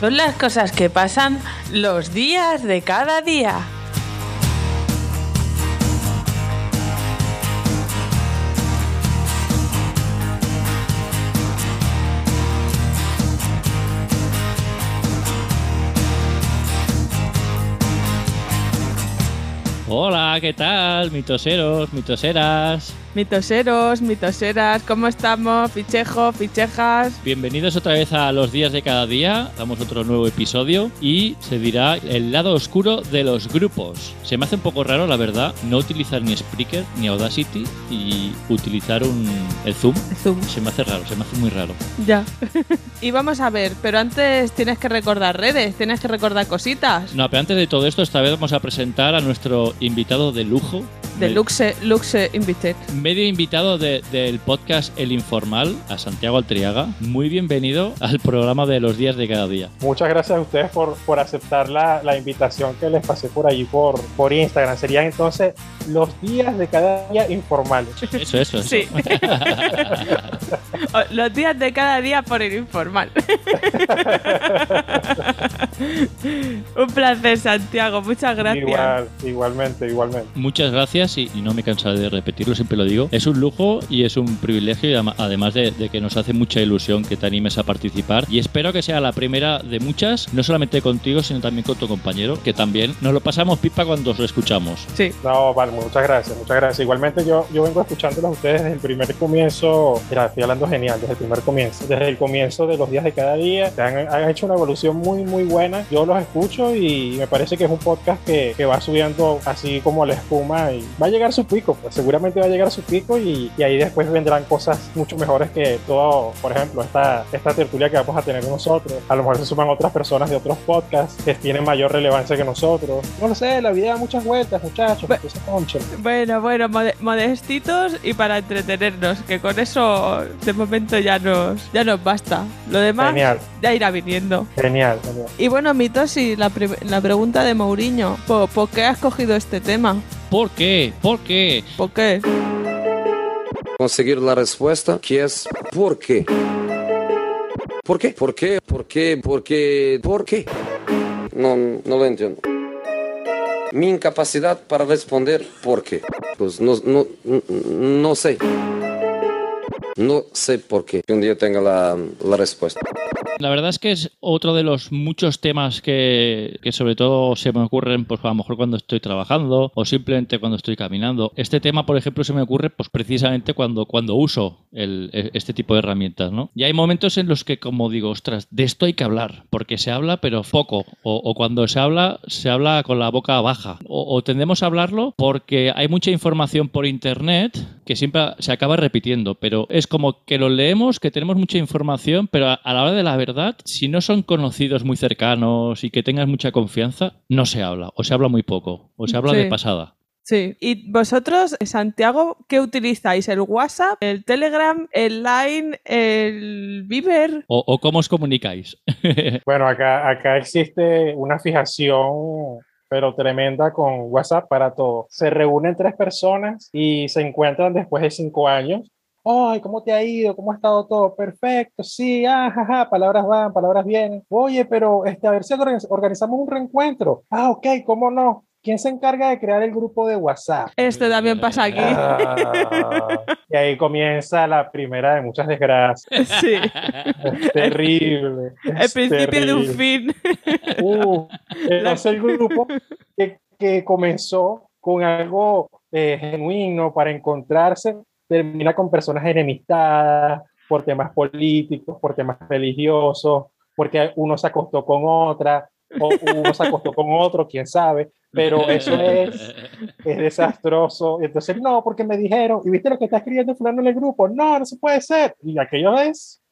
Son las cosas que pasan los días de cada día. Hola, ¿qué tal? Mitoseros, mitoseras. Mitoseros, mitoseras, ¿cómo estamos? Fichejo, fichejas. Bienvenidos otra vez a los días de cada día. Damos otro nuevo episodio y se dirá el lado oscuro de los grupos. Se me hace un poco raro, la verdad, no utilizar ni Spreaker ni Audacity y utilizar un, el Zoom. Zoom. Se me hace raro, se me hace muy raro. Ya. y vamos a ver, pero antes tienes que recordar redes, tienes que recordar cositas. No, pero antes de todo esto, esta vez vamos a presentar a nuestro invitado de lujo. De Luxe, Luxe Invited. Medio invitado de- del podcast El Informal, a Santiago Altriaga. Muy bienvenido al programa de los días de cada día. Muchas gracias a ustedes por, por aceptar la, la invitación que les pasé por allí por, por Instagram. Serían entonces los días de cada día informales. Eso, eso, eso. Sí. Los días de cada día por el informal. Un placer, Santiago. Muchas gracias. Igual, igualmente, igualmente. Muchas gracias y, y no me cansaré de repetirlo, siempre lo digo. Es un lujo y es un privilegio, y además de, de que nos hace mucha ilusión que te animes a participar. Y espero que sea la primera de muchas, no solamente contigo, sino también con tu compañero, que también nos lo pasamos pipa cuando os lo escuchamos. Sí. No, vale, muchas gracias, muchas gracias. Igualmente yo, yo vengo escuchándolos a ustedes desde el primer comienzo. Mira, estoy hablando genial, desde el primer comienzo. Desde el comienzo de los días de cada día. Han, han hecho una evolución muy, muy buena. Yo los escucho y me parece que es un podcast que, que va subiendo así como la espuma y va a llegar su pico. Pues seguramente va a llegar a su pico y, y ahí después vendrán cosas mucho mejores que todo, por ejemplo, esta, esta tertulia que vamos a tener nosotros. A lo mejor se suman otras personas de otros podcasts que tienen mayor relevancia que nosotros. No lo sé, la vida da muchas vueltas, muchachos. Bueno, bueno, mode- modestitos y para entretenernos, que con eso de momento ya nos, ya nos basta. Lo demás Genial, ya irá viniendo. genial, genial. Y bueno, Mitos, y la, prim- la pregunta de Mourinho, ¿por, por qué has cogido este tema? ¿Por qué? ¿Por qué? ¿Por qué? conseguir la respuesta, que es ¿por qué? ¿Por qué? ¿Por qué? ¿Por qué? ¿Por qué? ¿Por qué? No, no lo entiendo. Mi incapacidad para responder ¿por qué? Pues no, no, no sé. No sé por qué. Un día tenga la, respuesta. La verdad es que es otro de los muchos temas que, que sobre todo se me ocurren, pues a lo mejor cuando estoy trabajando o simplemente cuando estoy caminando. Este tema, por ejemplo, se me ocurre pues precisamente cuando, cuando uso el- e- este tipo de herramientas, ¿no? Y hay momentos en los que como digo, ostras, de esto hay que hablar, porque se habla pero poco, o, o cuando se habla, se habla con la boca baja, o, o tendemos a hablarlo porque hay mucha información por internet que siempre se acaba repitiendo, pero es como que lo leemos, que tenemos mucha información, pero a, a la hora de la verdad, si no son conocidos muy cercanos y que tengas mucha confianza, no se habla, o se habla muy poco, o se habla Sí. de pasada. Sí. ¿Y vosotros, Santiago, qué utilizáis? ¿El WhatsApp, el Telegram, el Line, el Viber? O, o cómo os comunicáis. Bueno, acá, acá existe una fijación, pero tremenda con WhatsApp para todo. Se reúnen tres personas y se encuentran después de cinco años. Ay, ¿cómo te ha ido? ¿Cómo ha estado todo? Perfecto, sí, ah, palabras van, palabras vienen. Oye, pero este, a ver si organiz- organizamos un reencuentro. Ah, ok, ¿cómo no? ¿Quién se encarga de crear el grupo de WhatsApp? Esto también pasa aquí. Ah, y ahí comienza la primera de muchas desgracias. Sí. Es terrible. El es principio de un terrible. fin. Uh, es el grupo que, que comenzó con algo eh, genuino para encontrarse, termina con personas enemistadas por temas políticos, por temas religiosos, porque uno se acostó con otra, o uno se acostó con otro, quién sabe, pero eso es, es desastroso. Entonces, no, porque me dijeron, y viste lo que está escribiendo fulano en el grupo, no, no se puede ser. Y aquello es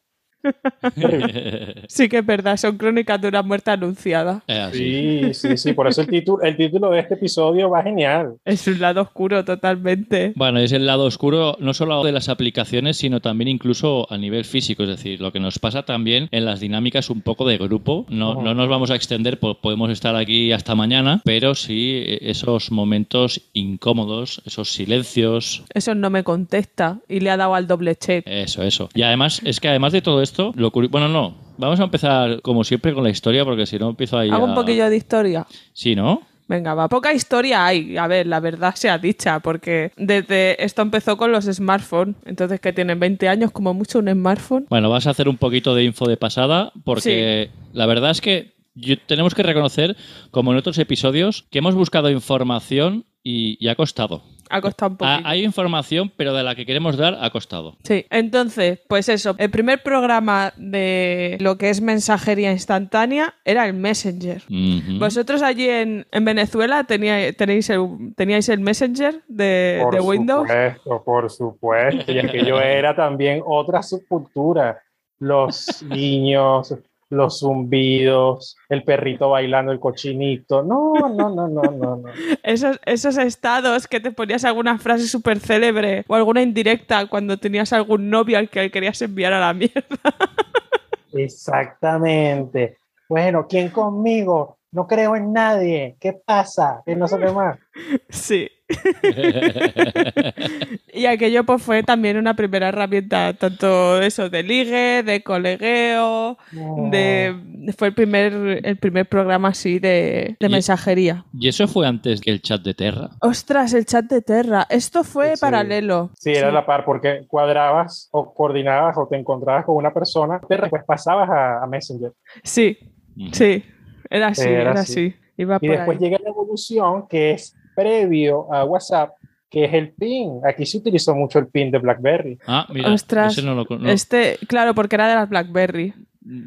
Sí que es verdad, son crónicas de una muerte anunciada. Sí, sí, sí, por eso el título, el título de este episodio va genial. Es un lado oscuro totalmente. Bueno, es el lado oscuro no solo de las aplicaciones, sino también incluso a nivel físico, es decir, lo que nos pasa también en las dinámicas un poco de grupo. No, no nos vamos a extender, po- podemos estar aquí hasta mañana, pero sí esos momentos incómodos, esos silencios, Eso no me contesta y le ha dado al doble check. eso, eso. Y además, es que además de todo esto, lo curi- bueno, no. Vamos a empezar, como siempre, con la historia, porque si no empiezo ahí. Hago un poquillo de historia. Sí, ¿no? Venga, va. Poca historia hay. A ver, la verdad sea dicha, porque desde esto empezó con los smartphones. Entonces, que tienen 20 años, como mucho un smartphone. Bueno, vas a hacer un poquito de info de pasada, porque la verdad es que yo- tenemos que reconocer, como en otros episodios, que hemos buscado información y, y ha costado. Ha costado un poquito. hay información, pero de la que queremos dar ha costado. Sí, entonces, pues eso, el primer programa de lo que es mensajería instantánea era el Messenger. Vosotros allí en, en Venezuela teníais, tenéis el, teníais el Messenger de, Por de Windows. supuesto, por supuesto. Y aquello era también otra subcultura. Los niños, los zumbidos, el perrito bailando, el cochinito. No, no, no, no, no, no. Esos, esos estados que te ponías alguna frase súper célebre o alguna indirecta cuando tenías algún novio al que querías enviar a la mierda. Exactamente. Bueno, ¿quién conmigo? No creo en nadie. ¿Qué pasa? Que no sé qué más. Sí. Y aquello pues fue también una primera herramienta, tanto eso de ligue, de colegueo, de fue el primer, el primer programa así de, de Y- mensajería. y eso fue antes que el chat de Terra. Ostras, el chat de Terra. Esto fue Sí. paralelo. Sí, era la par, porque cuadrabas o coordinabas o te encontrabas con una persona, te pues pasabas a, a Messenger. Sí, sí. Era así, Era era, así. así. Iba Y después ahí. llega la evolución que es previo a WhatsApp, que es el PIN. Aquí se utilizó mucho el PIN de BlackBerry. Ah, mira, Ostras, ese no lo no- Este, claro, porque era de las BlackBerry.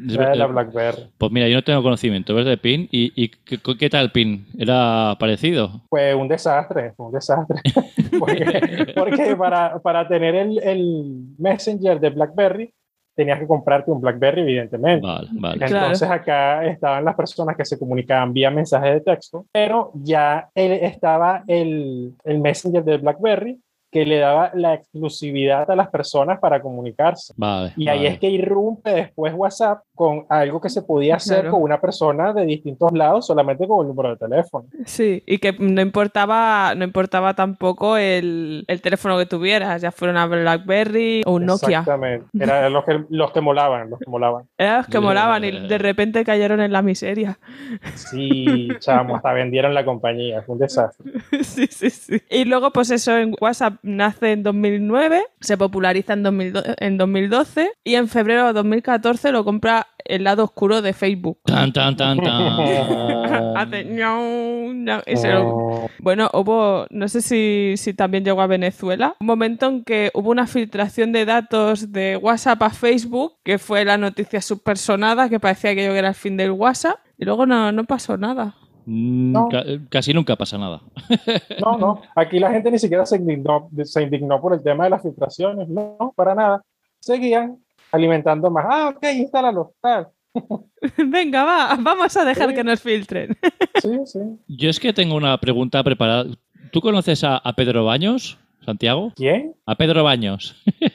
es Era de la ver- BlackBerry. Pues mira, yo no tengo conocimiento, ¿ves? De PIN. ¿Y, y qué, qué tal PIN? ¿Era parecido? Fue un desastre, fue un desastre. porque porque para, para tener el, el Messenger de BlackBerry, tenías que comprarte un BlackBerry, evidentemente. Vale, vale. Claro. Entonces acá estaban las personas que se comunicaban vía mensaje de texto, pero ya él estaba el, el Messenger de BlackBerry que le daba la exclusividad a las personas para comunicarse. Vale. Y ahí vale. es que irrumpe después WhatsApp con algo que se podía hacer Claro. con una persona de distintos lados solamente con el número de teléfono. Sí, y que no importaba, no importaba tampoco el, el teléfono que tuvieras, ya fuera una BlackBerry o un Nokia. Exactamente. Eran los que, los que molaban, los que molaban. Eran los que molaban y de repente cayeron en la miseria. Sí, chamo, hasta vendieron la compañía, fue un desastre. sí, sí, sí. Y luego, pues eso en WhatsApp nace en 2009, se populariza en, 2012, en 2012 y en febrero de 2014 lo compra el lado oscuro de Facebook. Tan, tan, tan, tan. Hace ñau, ñau, y se lo- Bueno, hubo, no sé si, si también llegó a Venezuela, un momento en que hubo una filtración de datos de WhatsApp a Facebook, que fue la noticia subpersonada, que parecía que yo era el fin del WhatsApp, y luego no, no pasó nada. Mm, No. ca- casi nunca pasa nada. No, no, aquí la gente ni siquiera se indignó, se indignó por el tema de las filtraciones, no, para nada. Seguían alimentando más. Ah, ok, instálalo, tal. Venga, va, vamos a dejar Sí. que nos filtren. Sí, sí. Yo es que tengo una pregunta preparada. ¿Tú conoces a, a Pedro Baños, Santiago? ¿Quién? A Pedro Baños.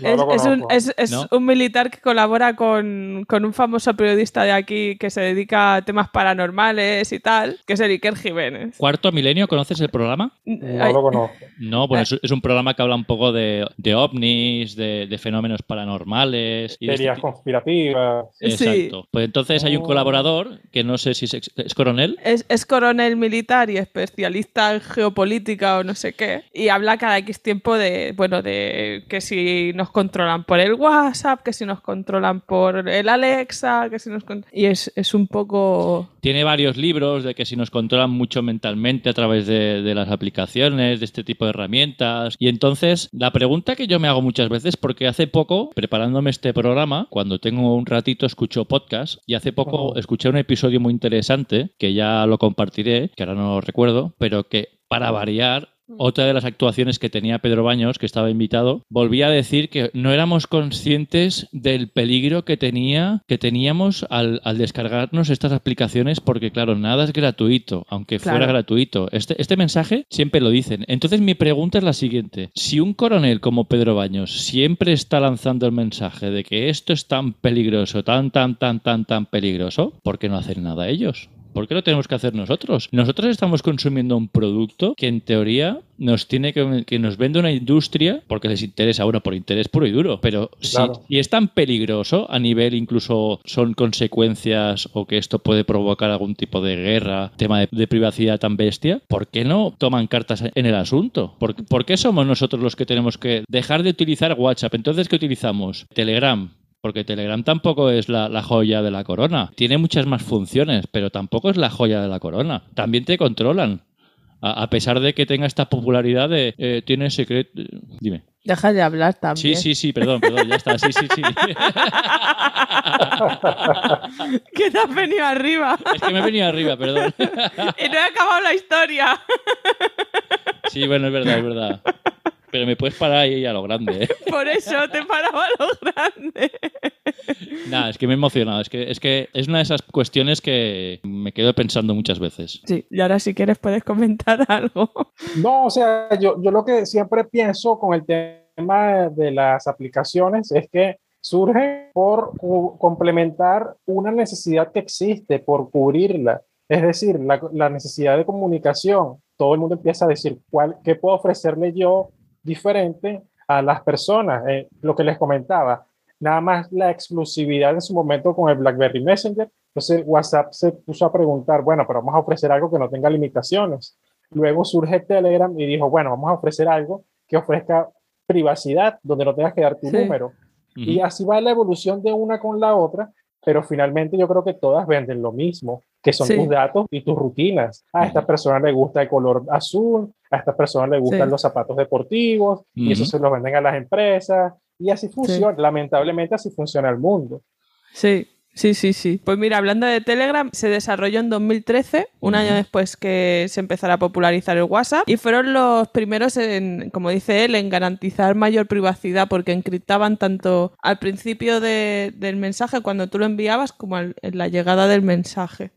No es, lo es un, conozco. es- es ¿No? un militar que colabora con, con un famoso periodista de aquí que se dedica a temas paranormales y tal, que es el Iker Jiménez. Cuarto Milenio, ¿conoces el programa? No Ay, lo conozco. No, bueno, es, es un programa que habla un poco de, de ovnis, de, de fenómenos paranormales. y este Teorías ti- conspirativas. Sí. Exacto. Pues entonces hay un Oh. colaborador que no sé si es, ex- es coronel. Es, es coronel militar y especialista en geopolítica o no sé qué. Y habla cada X tiempo de, bueno, de que si nos controlan por el WhatsApp, que si nos controlan por el Alexa, que si nos Y es, es un poco... Tiene varios libros de que si nos controlan mucho mentalmente a través de, de las aplicaciones, de este tipo de herramientas. Y entonces, la pregunta que yo me hago muchas veces, porque hace poco, preparándome este programa, cuando tengo un ratito escucho podcast, y hace poco escuché un episodio muy interesante, que ya lo compartiré, que ahora no lo recuerdo, pero que para variar otra de las actuaciones que tenía Pedro Baños, que estaba invitado, volvía a decir que no éramos conscientes del peligro que tenía, que teníamos al, al descargarnos estas aplicaciones, porque claro, nada es gratuito, aunque fuera gratuito. Este, este mensaje siempre lo dicen. Entonces mi pregunta es la siguiente. Si un coronel como Pedro Baños siempre está lanzando el mensaje de que esto es tan peligroso, tan, tan, tan, tan, tan peligroso, ¿por qué no hacen nada ellos? ¿Por qué lo tenemos que hacer nosotros? Nosotros estamos consumiendo un producto que en teoría nos tiene que, que nos vende una industria porque les interesa, bueno, por interés puro y duro, pero si, Claro. si es tan peligroso a nivel incluso son consecuencias o que esto puede provocar algún tipo de guerra, tema de, de privacidad tan bestia, ¿por qué no toman cartas en el asunto? ¿Por, por qué somos nosotros los que tenemos que dejar de utilizar WhatsApp? Entonces, ¿qué utilizamos? Telegram. Porque Telegram tampoco es la, la joya de la corona. Tiene muchas más funciones, pero tampoco es la joya de la corona. También te controlan. A, a pesar de que tenga esta popularidad de eh, tiene secreto. Dime. Deja de hablar Sí, también. sí, sí, perdón, perdón, ya está. Sí, sí, sí. que te has venido arriba. es que me he venido arriba, perdón. y no he acabado la historia. Sí, bueno, es verdad, es verdad. Pero me puedes parar ahí a lo grande. ¿eh? Por eso te paraba lo grande. Nada, es que me he emocionado. Es que, es que es una de esas cuestiones que me quedo pensando muchas veces. Sí, y ahora si quieres puedes comentar algo. No, o sea, yo, yo lo que siempre pienso con el tema de las aplicaciones es que surge por complementar una necesidad que existe, por cubrirla. Es decir, la, la necesidad de comunicación. Todo el mundo empieza a decir, ¿cuál, ¿qué puedo ofrecerle yo diferente a las personas? Eh, lo que les comentaba, nada más la exclusividad en su momento con el BlackBerry Messenger. Entonces WhatsApp se puso a preguntar, bueno, pero vamos a ofrecer algo que no tenga limitaciones. Luego surge Telegram y dijo, bueno, vamos a ofrecer algo que ofrezca privacidad, donde no tengas que dar tu Sí. número. Ujú. Y así va la evolución de una con la otra, pero finalmente yo creo que todas venden lo mismo, que son Sí. tus datos y tus rutinas. A esta persona le gusta el color azul, a esta persona le gustan Sí. los zapatos deportivos, y eso se los venden a las empresas, y así funciona, lamentablemente así funciona el mundo. Sí, sí, sí, sí. Pues mira, hablando de Telegram, se desarrolló en 2013, un año después que se empezara a popularizar el WhatsApp, y fueron los primeros en, como dice él, en garantizar mayor privacidad, porque encriptaban tanto al principio de- del mensaje, cuando tú lo enviabas, como al- en la llegada del mensaje.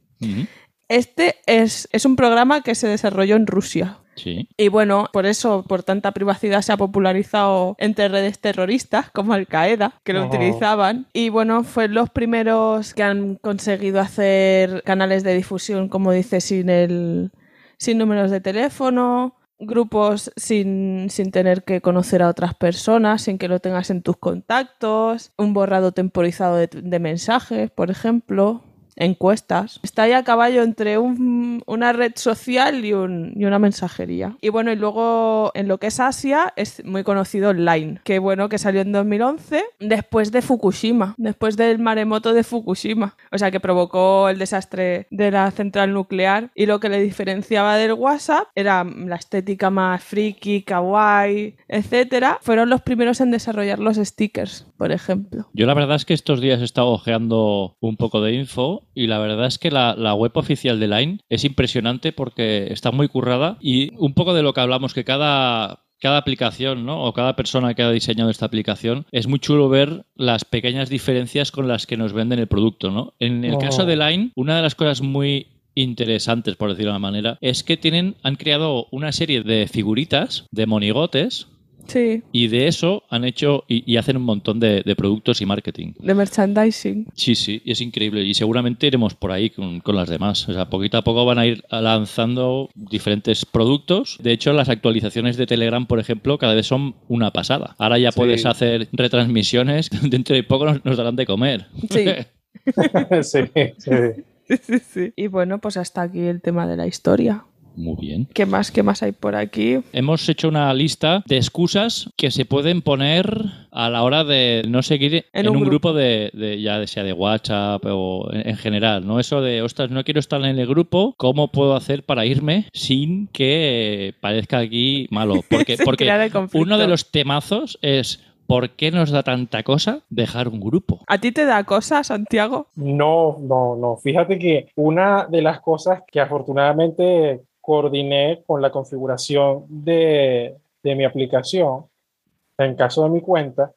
Este es, es un programa que se desarrolló en Rusia. Sí. Y bueno, por eso, por tanta privacidad, se ha popularizado entre redes terroristas como Al Qaeda, que lo utilizaban. Y bueno, fue los primeros que han conseguido hacer canales de difusión, como dice, sin el sin números de teléfono, grupos sin, sin tener que conocer a otras personas, sin que lo tengas en tus contactos, un borrado temporizado de, de mensajes, por ejemplo, encuestas. Está ahí a caballo entre un- una red social y, un- una mensajería. Y bueno, y luego en lo que es Asia es muy conocido Line, que bueno, que salió en 2011 después de Fukushima, después del maremoto de Fukushima. O sea, que provocó el desastre de la central nuclear y lo que le diferenciaba del WhatsApp era la estética más friki, kawaii, etcétera. Fueron los primeros en desarrollar los stickers, por ejemplo. Yo la verdad es que estos días he estado ojeando un poco de info y la verdad es que la, la web oficial de Line es impresionante porque está muy currada y un poco de lo que hablamos, que cada, cada aplicación ¿no? o cada persona que ha diseñado esta aplicación es muy chulo ver las pequeñas diferencias con las que nos venden el producto. ¿no? En el Oh. caso de Line, una de las cosas muy interesantes, por decirlo de una manera, es que tienen, han creado una serie de figuritas, de monigotes, Sí, y de eso han hecho y, y hacen un montón de, de productos y marketing. de merchandising. Sí, sí, y es increíble. Y seguramente iremos por ahí con, con las demás. O sea, poquito a poco van a ir lanzando diferentes productos. De hecho, las actualizaciones de Telegram, por ejemplo, cada vez son una pasada. Ahora ya Sí. puedes hacer retransmisiones. Dentro de poco nos, nos darán de comer. Sí. sí, sí. Sí, sí. Y bueno, pues hasta aquí el tema de la historia. Muy bien. ¿Qué más, qué más hay por aquí? Hemos hecho una lista de excusas que se pueden poner a la hora de no seguir en, un, grupo, de, de- ya sea de WhatsApp o en, en general, ¿no? Eso de, ostras, no quiero estar en el grupo, ¿cómo puedo hacer para irme sin que parezca aquí malo? Porque, uno de los temazos es ¿por qué nos da tanta cosa dejar un grupo? ¿A ti te da cosa, Santiago? No, no, no. Fíjate que una de las cosas que afortunadamente coordiné con la configuración de, de mi aplicación, en caso de mi cuenta,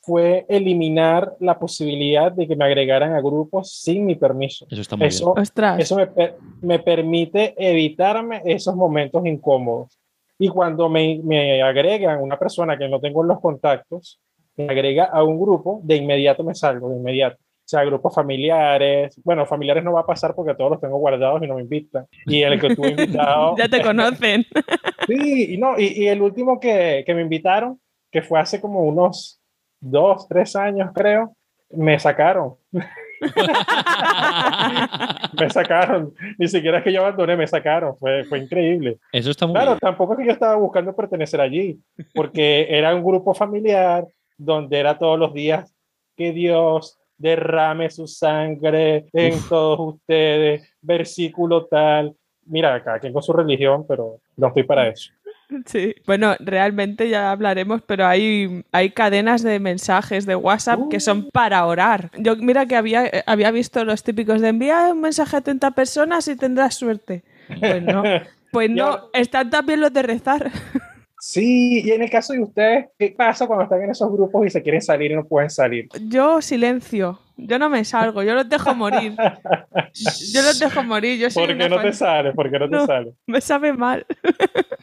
fue eliminar la posibilidad de que me agregaran a grupos sin mi permiso. Eso está muy Eso, Ostras. eso me, per- me permite evitarme esos momentos incómodos. Y cuando me, me agregan una persona que no tengo en los contactos, me agrega a un grupo, de inmediato me salgo, de inmediato. Sea, grupos familiares. Bueno, familiares no va a pasar porque todos los tengo guardados y no me invitan. Y el que tuve invitado. ya te conocen. sí, y, no, y, y el último que, que me invitaron, que fue hace como unos dos, tres años, creo, me sacaron. me sacaron. Ni siquiera es que yo abandoné, me sacaron. Fue, fue increíble. Eso está muy Claro, bien. tampoco es que yo estaba buscando pertenecer allí, porque era un grupo familiar donde era todos los días que Dios derrame su sangre en todos ustedes, versículo tal. Mira, cada quien con su religión, pero no estoy para eso. Sí. Bueno, realmente ya hablaremos, pero hay, hay cadenas de mensajes de WhatsApp que son para orar. Yo mira que había, eh, había visto los típicos de enviar un mensaje a 30 personas y tendrás suerte. Pues no. Pues no, están también los de rezar. Sí, y en el caso de ustedes, ¿qué pasa cuando están en esos grupos y se quieren salir y no pueden salir? Yo silencio. Yo no me salgo, yo los dejo morir. Yo los dejo morir. Yo soy ¿Por qué no te fan- sale? ¿Por qué no te No. sale? Me sabe mal.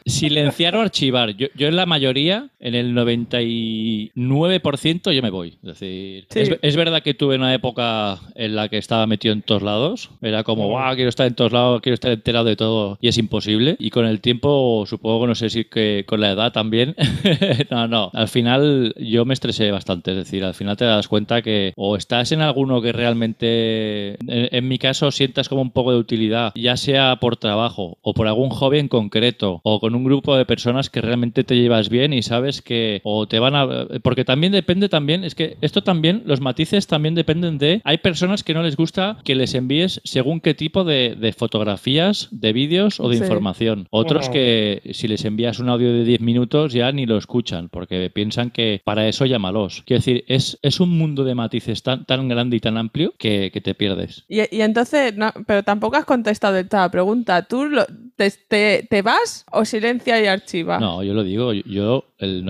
Silenciar o archivar. Yo, yo en la mayoría, en el 99%, yo me voy. Es decir, Sí. es, es verdad que tuve una época en la que estaba metido en todos lados. Era como, guau, quiero estar en todos lados, quiero estar enterado de todo. Y es imposible. Y con el tiempo, supongo que no sé si que con la edad también. no, no. Al final yo me estresé bastante. Es decir, al final te das cuenta que o estás en alguno que realmente, en, en mi caso, sientas como un poco de utilidad, ya sea por trabajo o por algún hobby en concreto o con un grupo de personas que realmente te llevas bien y sabes que o te van a... Porque también depende también, es que esto también, los matices también dependen de... Hay personas que no les gusta que les envíes según qué tipo de, de fotografías, de vídeos o de Sí. información. Otros que si les envías un audio de 10 minutos ya ni lo escuchan porque piensan que para eso llámalos. Quiero decir, es, es un mundo de matices tan, tan grande y tan amplio que, que te pierdes. Y, y entonces, no, pero tampoco has contestado esta pregunta. ¿Tú lo- te, te- te vas o silencia y archiva? No, yo lo digo, yo el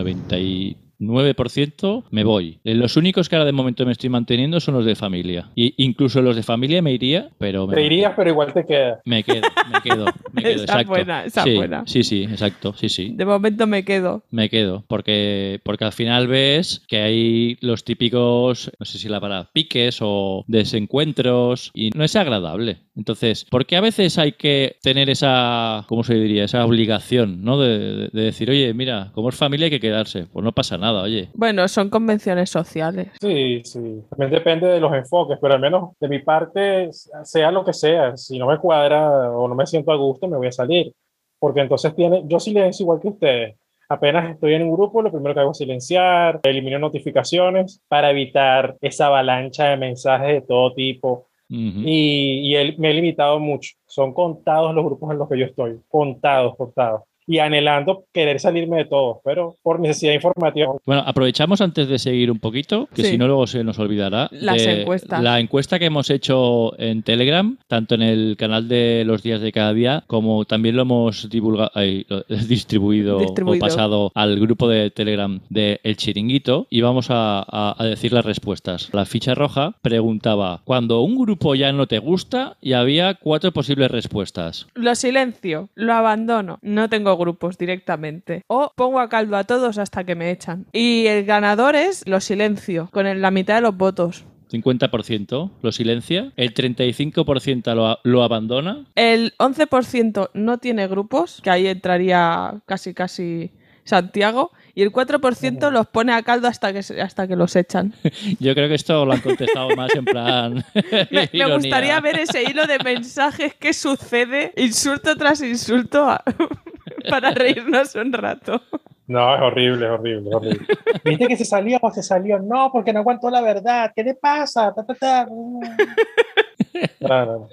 99% me voy. Eh, Los únicos que ahora de momento me estoy manteniendo son los de familia. Y incluso los de familia me iría, pero me, Te irías, pero igual te quedas. me quedo, me quedo, me quedo, Esa exacto. buena, esa sí, buena. sí, sí, exacto, sí, sí. De momento me quedo. Me quedo, porque, porque al final ves que hay los típicos, no sé si la palabra, piques o desencuentros y no es agradable. Entonces, ¿por qué a veces hay que tener esa, ¿cómo se diría? Esa obligación, ¿no? De, de- de decir, oye, mira, como es familia hay que quedarse. Pues no pasa nada, oye. Bueno, son convenciones sociales. Sí, sí. También depende de los enfoques, pero al menos de mi parte, sea lo que sea, si no me cuadra o no me siento a gusto, me voy a salir. Porque entonces tiene, yo silencio igual que ustedes. Apenas estoy en un grupo, lo primero que hago es silenciar, elimino notificaciones para evitar esa avalancha de mensajes de todo tipo. Y, me he limitado mucho. Son contados los grupos en los que yo estoy. Contados, contados. Y anhelando querer salirme de todos, pero por necesidad informativa. Bueno, aprovechamos antes de seguir un poquito, que Sí. si no luego se nos olvidará. Las encuestas. La encuesta que hemos hecho en Telegram, tanto en el canal de los días de cada día, como también lo hemos divulgado, ay, lo- distribuido, Distribuido. o pasado al grupo de Telegram de El Chiringuito y vamos a, a- a decir las respuestas. La ficha roja preguntaba, cuando un grupo ya no te gusta y había cuatro posibles respuestas. Lo silencio, lo abandono, no tengo grupos directamente. O pongo a caldo a todos hasta que me echan. Y el ganador es lo silencio, con la mitad de los votos. 50% lo silencia, el 35% lo, lo abandona El 11% no tiene grupos, que ahí entraría casi casi Santiago, y el 4% los pone a caldo hasta que, hasta que los echan. Yo creo que esto lo han contestado más en plan. Me, me gustaría ver ese hilo de mensajes que sucede insulto tras insulto a- para reírnos un rato. No, es horrible, es horrible, es horrible. ¿Viste que se salió o se salió? No, porque no aguantó la verdad. ¿Qué le pasa? Ta, ta, ta.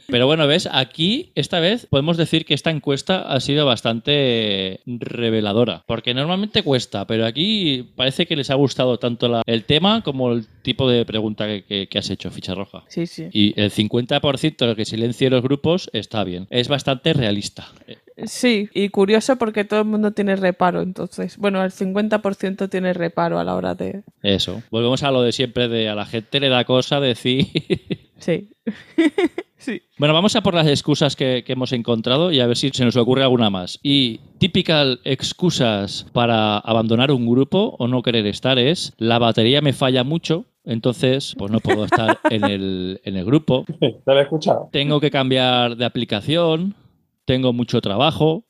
Pero bueno, ves, aquí esta vez podemos decir que esta encuesta ha sido bastante reveladora. Porque normalmente cuesta, pero aquí parece que les ha gustado tanto la- el tema como el tipo de pregunta que, que- que has hecho, ficha roja. Sí, sí. Y el 50% de lo que silencie los grupos está bien. Es bastante realista. Sí, y curioso porque todo el mundo tiene reparo, entonces. Bueno, el 50% tiene reparo a la hora de... Eso. Volvemos a lo de siempre de a la gente le da cosa decir. Sí. sí. Bueno, vamos a por las excusas que, que hemos encontrado y a ver si se nos ocurre alguna más. Y typical excusas para abandonar un grupo o no querer estar es la batería me falla mucho entonces pues no puedo estar en el, en el grupo. Ya lo he escuchado. Tengo que cambiar de aplicación, tengo mucho trabajo,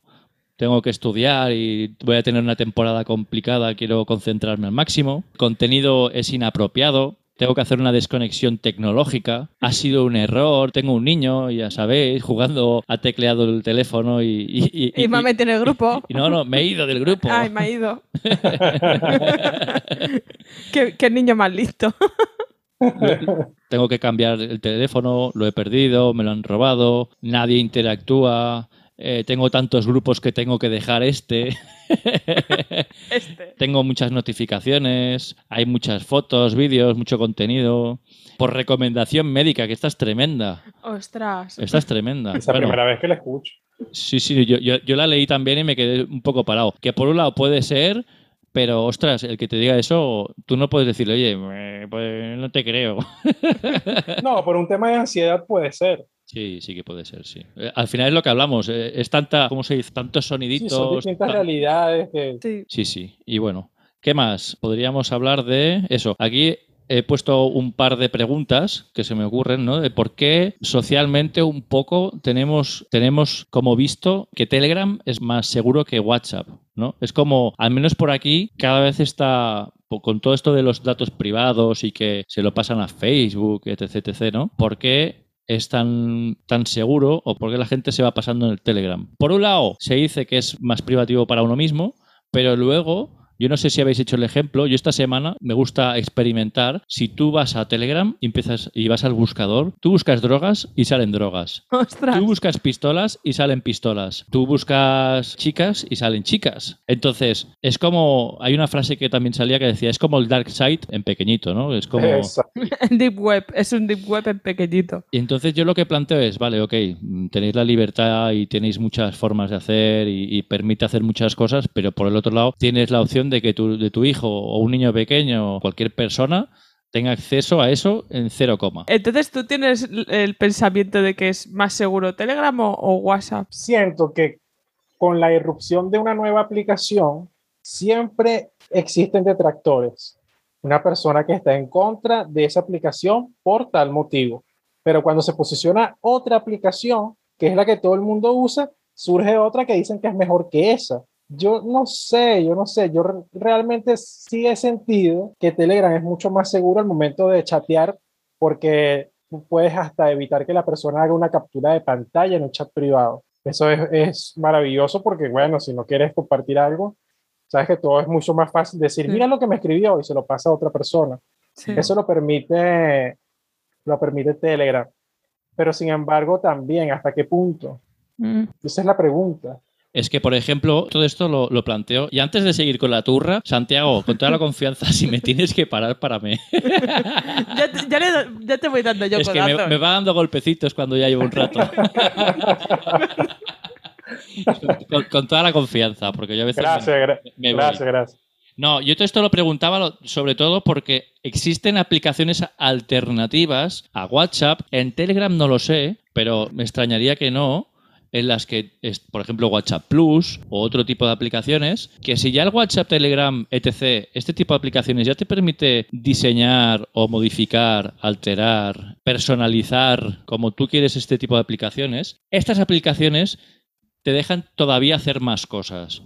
tengo que estudiar y voy a tener una temporada complicada, quiero concentrarme al máximo. El contenido es inapropiado, tengo que hacer una desconexión tecnológica, ha sido un error, tengo un niño, ya sabéis, jugando, ha tecleado el teléfono y... Y, Y me ha metido en el grupo. y no, no, me he ido del grupo. Ay, me ha ido. qué, qué niño más listo. Tengo que cambiar el teléfono, lo he perdido, me lo han robado, nadie interactúa, eh, tengo tantos grupos que tengo que dejar este. Este. tengo muchas notificaciones, hay muchas fotos, vídeos, mucho contenido. Por recomendación médica, que esta es tremenda. Ostras. Esta es tremenda. Esa Bueno, primera vez que la escucho. Sí, sí, yo, yo- yo la leí también y me quedé un poco parado. Que por un lado puede ser, pero ostras, el que te diga eso, tú no puedes decirle, oye, pues no te creo. No, por un tema de ansiedad puede ser. Sí, sí que puede ser, sí. Eh, Al final es lo que hablamos, eh, es tanta, ¿cómo se dice? Tantos Sí, soniditos. son distintas tan- realidades que Sí. Sí, sí. Y bueno, ¿qué más? Podríamos hablar de eso. Aquí he puesto un par de preguntas que se me ocurren, ¿no? De por qué socialmente un poco tenemos, tenemos como visto que Telegram es más seguro que WhatsApp, ¿no? Es como, al menos por aquí, cada vez está con todo esto de los datos privados y que se lo pasan a Facebook, etc, etc, ¿no? ¿Por qué es tan, tan seguro o por qué la gente se va pasando en el Telegram? Por un lado, se dice que es más privativo para uno mismo, pero luego, yo no sé si habéis hecho el ejemplo, yo esta semana me gusta experimentar. Si tú vas a Telegram y empiezas y vas al buscador, tú buscas drogas y salen drogas. Ostras. Tú buscas pistolas y salen pistolas. Tú buscas chicas y salen chicas. Entonces, es como. Hay una frase que también salía que decía: es como el dark side en pequeñito, ¿no? Es como. Deep Web. Es un Deep Web en pequeñito. Y entonces yo lo que planteo es, vale, ok, tenéis la libertad y tenéis muchas formas de hacer y, y permite hacer muchas cosas, pero por el otro lado tienes la opción de que tu, de tu hijo o un niño pequeño o cualquier persona tenga acceso a eso en cero coma. Entonces, ¿tú tienes el pensamiento de que es más seguro Telegram o, o WhatsApp? Siento que con la irrupción de una nueva aplicación siempre existen detractores. Una persona que está en contra de esa aplicación por tal motivo. Pero cuando se posiciona otra aplicación, que es la que todo el mundo usa, surge otra que dicen que es mejor que esa. Yo no sé, yo no sé, yo re- realmente sí he sentido que Telegram es mucho más seguro al momento de chatear porque tú puedes hasta evitar que la persona haga una captura de pantalla en un chat privado. Eso es, es maravilloso porque, bueno, si no quieres compartir algo, sabes que todo es mucho más fácil decir, Sí. mira lo que me escribió y se lo pasa a otra persona. Sí. Eso lo permite, lo permite Telegram. Pero sin embargo, también, ¿hasta qué punto? Mm. Esa es la pregunta. Es que, por ejemplo, todo esto lo, lo planteo. Y antes de seguir con la turra, Santiago, con toda la confianza, si me tienes que parar, párame. ya, te, ya, le do- ya te voy dando yo es que me, va dando golpecitos cuando ya llevo un rato. con, con toda la confianza, porque yo a veces... me- Gracias, gra- me voy. gracias, gracias. No, yo todo esto lo preguntaba sobre todo porque existen aplicaciones alternativas a WhatsApp. En Telegram no lo sé, pero me extrañaría que no. En las que, por ejemplo, WhatsApp Plus o otro tipo de aplicaciones, que si ya el WhatsApp, Telegram, etc., este tipo de aplicaciones ya te permite diseñar o modificar, alterar, personalizar como tú quieres este tipo de aplicaciones, estas aplicaciones te dejan todavía hacer más cosas.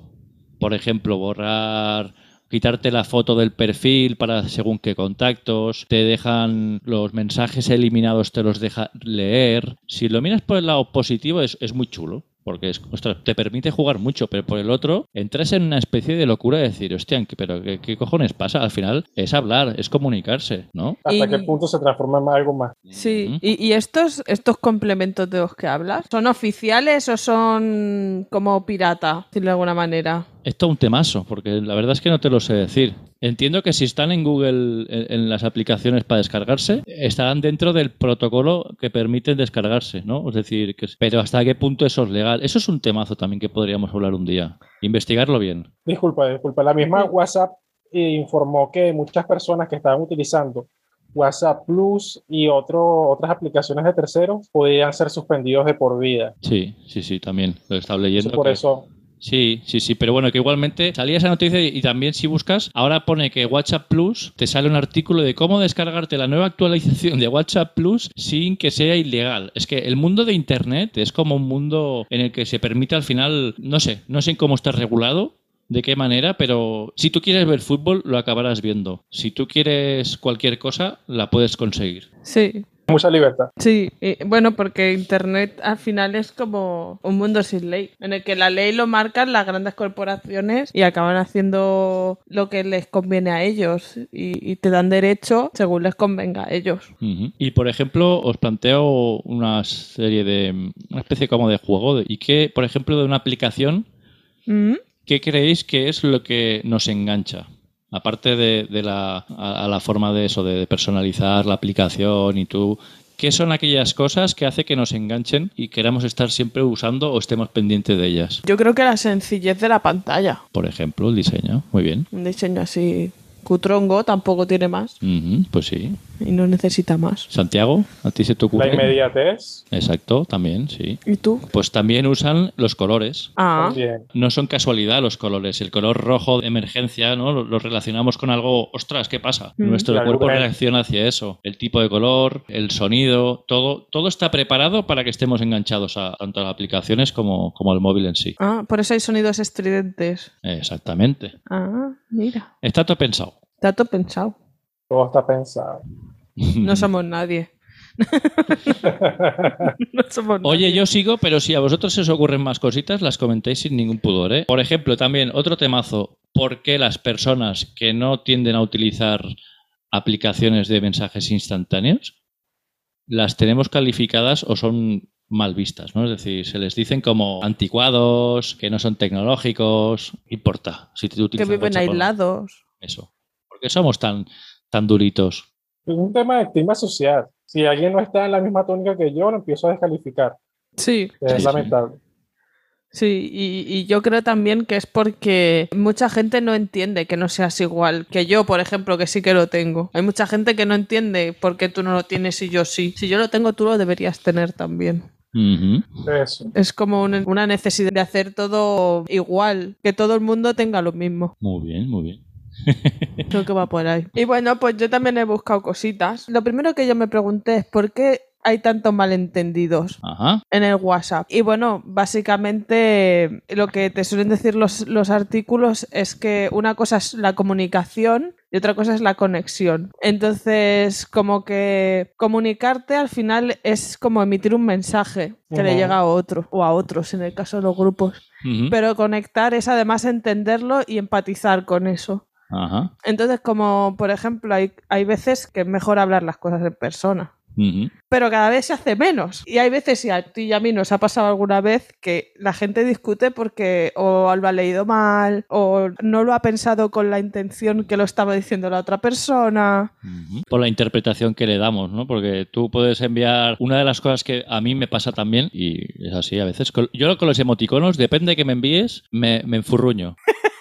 Por ejemplo, borrar, quitarte la foto del perfil para según qué contactos, te dejan los mensajes eliminados, te los deja leer. Si lo miras por el lado positivo es, es muy chulo. Porque es, ostras, te permite jugar mucho, pero por el otro entras en una especie de locura de decir, hostia, ¿qué- pero ¿qué, qué cojones pasa? Al final es hablar, es comunicarse, ¿no? ¿Hasta Y- qué punto se transforma en algo más? Sí. ¿Y, y estos, estos complementos de los que hablas? ¿Son oficiales o son como pirata, decirlo de alguna manera? Es todo un temazo, porque la verdad es que no te lo sé decir. Entiendo que si están en Google en, en las aplicaciones para descargarse, estarán dentro del protocolo que permiten descargarse, ¿no? Es decir, que, pero hasta qué punto eso es legal. Eso es un temazo también que podríamos hablar un día. Investigarlo bien. Disculpa, disculpa. La misma WhatsApp eh, informó que muchas personas que estaban utilizando WhatsApp Plus y otro, otras aplicaciones de terceros podían ser suspendidos de por vida. Sí, sí, sí, también. Lo estaba Entonces, leyendo. por que- eso, Sí, sí, sí, pero bueno, que igualmente salía esa noticia y también si buscas, ahora pone que WhatsApp Plus te sale un artículo de cómo descargarte la nueva actualización de WhatsApp Plus sin que sea ilegal. Es que el mundo de Internet es como un mundo en el que se permite al final, no sé, no sé cómo está regulado, de qué manera, pero si tú quieres ver fútbol, lo acabarás viendo. Si tú quieres cualquier cosa, la puedes conseguir. Sí, Mucha libertad. Sí, y, bueno, porque Internet al final es como un mundo sin ley, en el que la ley lo marcan las grandes corporaciones y acaban haciendo lo que les conviene a ellos y, y te dan derecho según les convenga a ellos. Y por ejemplo, os planteo una serie de. una especie como de juego. de- y que, por ejemplo, de una aplicación, Mm. ¿qué creéis que es lo que nos engancha? Aparte de, de la, a, a la forma de eso, de personalizar la aplicación y tú. ¿Qué son aquellas cosas que hace que nos enganchen y queramos estar siempre usando o estemos pendientes de ellas? Yo creo que la sencillez de la pantalla, Por ejemplo, el diseño. Muy bien. un diseño así cutrongo, tampoco tiene más Pues sí. y no necesita más. Santiago, ¿a ti se te La ocurre? inmediatez Exacto, también, sí. ¿Y tú? Pues también usan los colores. Ah, también. No son casualidad los colores. El color rojo de emergencia, ¿no? Lo, lo relacionamos con algo, ostras, ¿qué pasa? Mm. Nuestro La cuerpo reacciona hacia eso. El tipo de color, el sonido, todo, todo está preparado para que estemos enganchados a tanto a las aplicaciones como, como al móvil en sí. ah, por eso hay sonidos estridentes. Exactamente. Ah, mira, Está todo pensado. está todo pensado. Todo está pensado. No somos nadie. no somos Oye, nadie. yo sigo, pero si a vosotros se os ocurren más cositas, las comentéis sin ningún pudor. ¿eh? Por ejemplo, también otro temazo, ¿por qué las personas que no tienden a utilizar aplicaciones de mensajes instantáneos las tenemos calificadas o son mal vistas? ¿no? Es decir, se les dicen como anticuados, que no son tecnológicos, ¿qué importa si tú que viven aislados. Eso. ¿Por qué somos tan, tan duritos? Es un tema de estima social. Si alguien no está en la misma tónica que yo, lo empiezo a descalificar. Sí, Es Sí, sí. lamentable. sí, y, y yo creo también que es porque mucha gente no entiende que no seas igual que yo, por ejemplo, que sí que lo tengo. Hay mucha gente que no entiende por qué tú no lo tienes y yo sí. Si yo lo tengo, tú lo deberías tener también. Eso. Es como un- una necesidad de hacer todo igual, que todo el mundo tenga lo mismo. Muy bien, muy bien. Creo que va por ahí. Y bueno, pues yo también he buscado cositas. Lo primero que yo me pregunté es por qué hay tantos malentendidos Ajá. en el WhatsApp. Y bueno, básicamente lo que te suelen decir los, los artículos es que una cosa es la comunicación y otra cosa es la conexión. Entonces, como que comunicarte al final es como emitir un mensaje que le llega a otro o a otros en el caso de los grupos. Pero conectar es además entenderlo y empatizar con eso. Ajá. Entonces, como por ejemplo, hay, hay veces que es mejor hablar las cosas en persona. Pero cada vez se hace menos. Y hay veces, y a ti y a mí nos ha pasado alguna vez, que la gente discute porque o lo ha leído mal, o no lo ha pensado con la intención que lo estaba diciendo la otra persona. Por la interpretación que le damos, ¿no? Porque tú puedes enviar. Una de las cosas que a mí me pasa también, y es así a veces, yo con los emoticonos, depende de que me envíes, me, me enfurruño.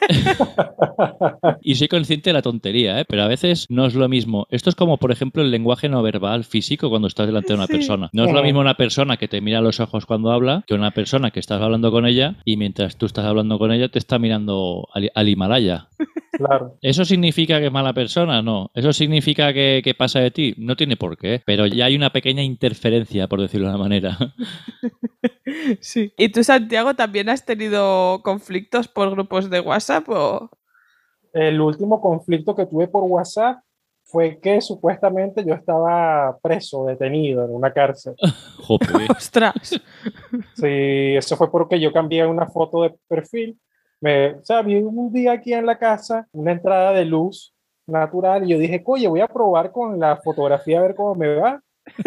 y soy consciente de la tontería, ¿eh? pero a veces no es lo mismo. Esto es como, por ejemplo, el lenguaje no verbal físico cuando estás delante de una Sí. persona. No es lo mismo una persona que te mira a los ojos cuando habla que una persona que estás hablando con ella y mientras tú estás hablando con ella te está mirando al, al Himalaya. Claro. ¿Eso significa que es mala persona? No. ¿Eso significa que, que pasa de ti? No tiene por qué. Pero ya hay una pequeña interferencia, por decirlo de una manera. Sí. ¿Y tú, Santiago, también has tenido conflictos por grupos de WhatsApp o...? El último conflicto que tuve por WhatsApp fue que supuestamente yo estaba preso, detenido en una cárcel. ¡Ostras! Sí, eso fue porque yo cambié una foto de perfil. Me, o sea, vi un día aquí en la casa una entrada de luz natural y yo dije, oye, voy a probar con la fotografía a ver cómo me va.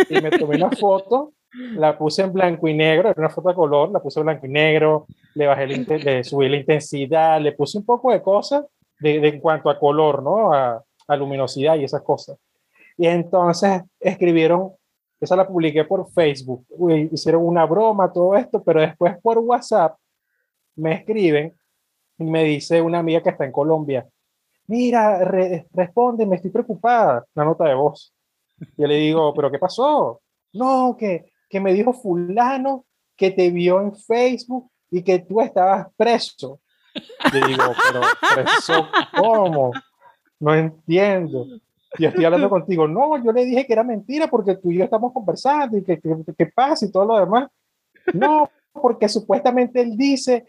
Y me tomé una foto, la puse en blanco y negro, era una foto de color, la puse en blanco y negro, le bajé inte- le subí la intensidad, le puse un poco de cosas de, en cuanto a color, ¿no? A, luminosidad y esas cosas. Y entonces escribieron, esa la publiqué por Facebook, hicieron una broma, todo esto, pero después por WhatsApp me escriben y me dice una amiga que está en Colombia, mira, re- responde, me estoy preocupada, una nota de voz. Yo le digo, pero ¿qué pasó? No, que, que me dijo fulano que te vio en Facebook y que tú estabas preso. Le digo, pero preso, ¿cómo? No entiendo. Y estoy hablando contigo. No, yo le dije que era mentira porque tú y yo estamos conversando y que, que, que pasa y todo lo demás. No, porque supuestamente él dice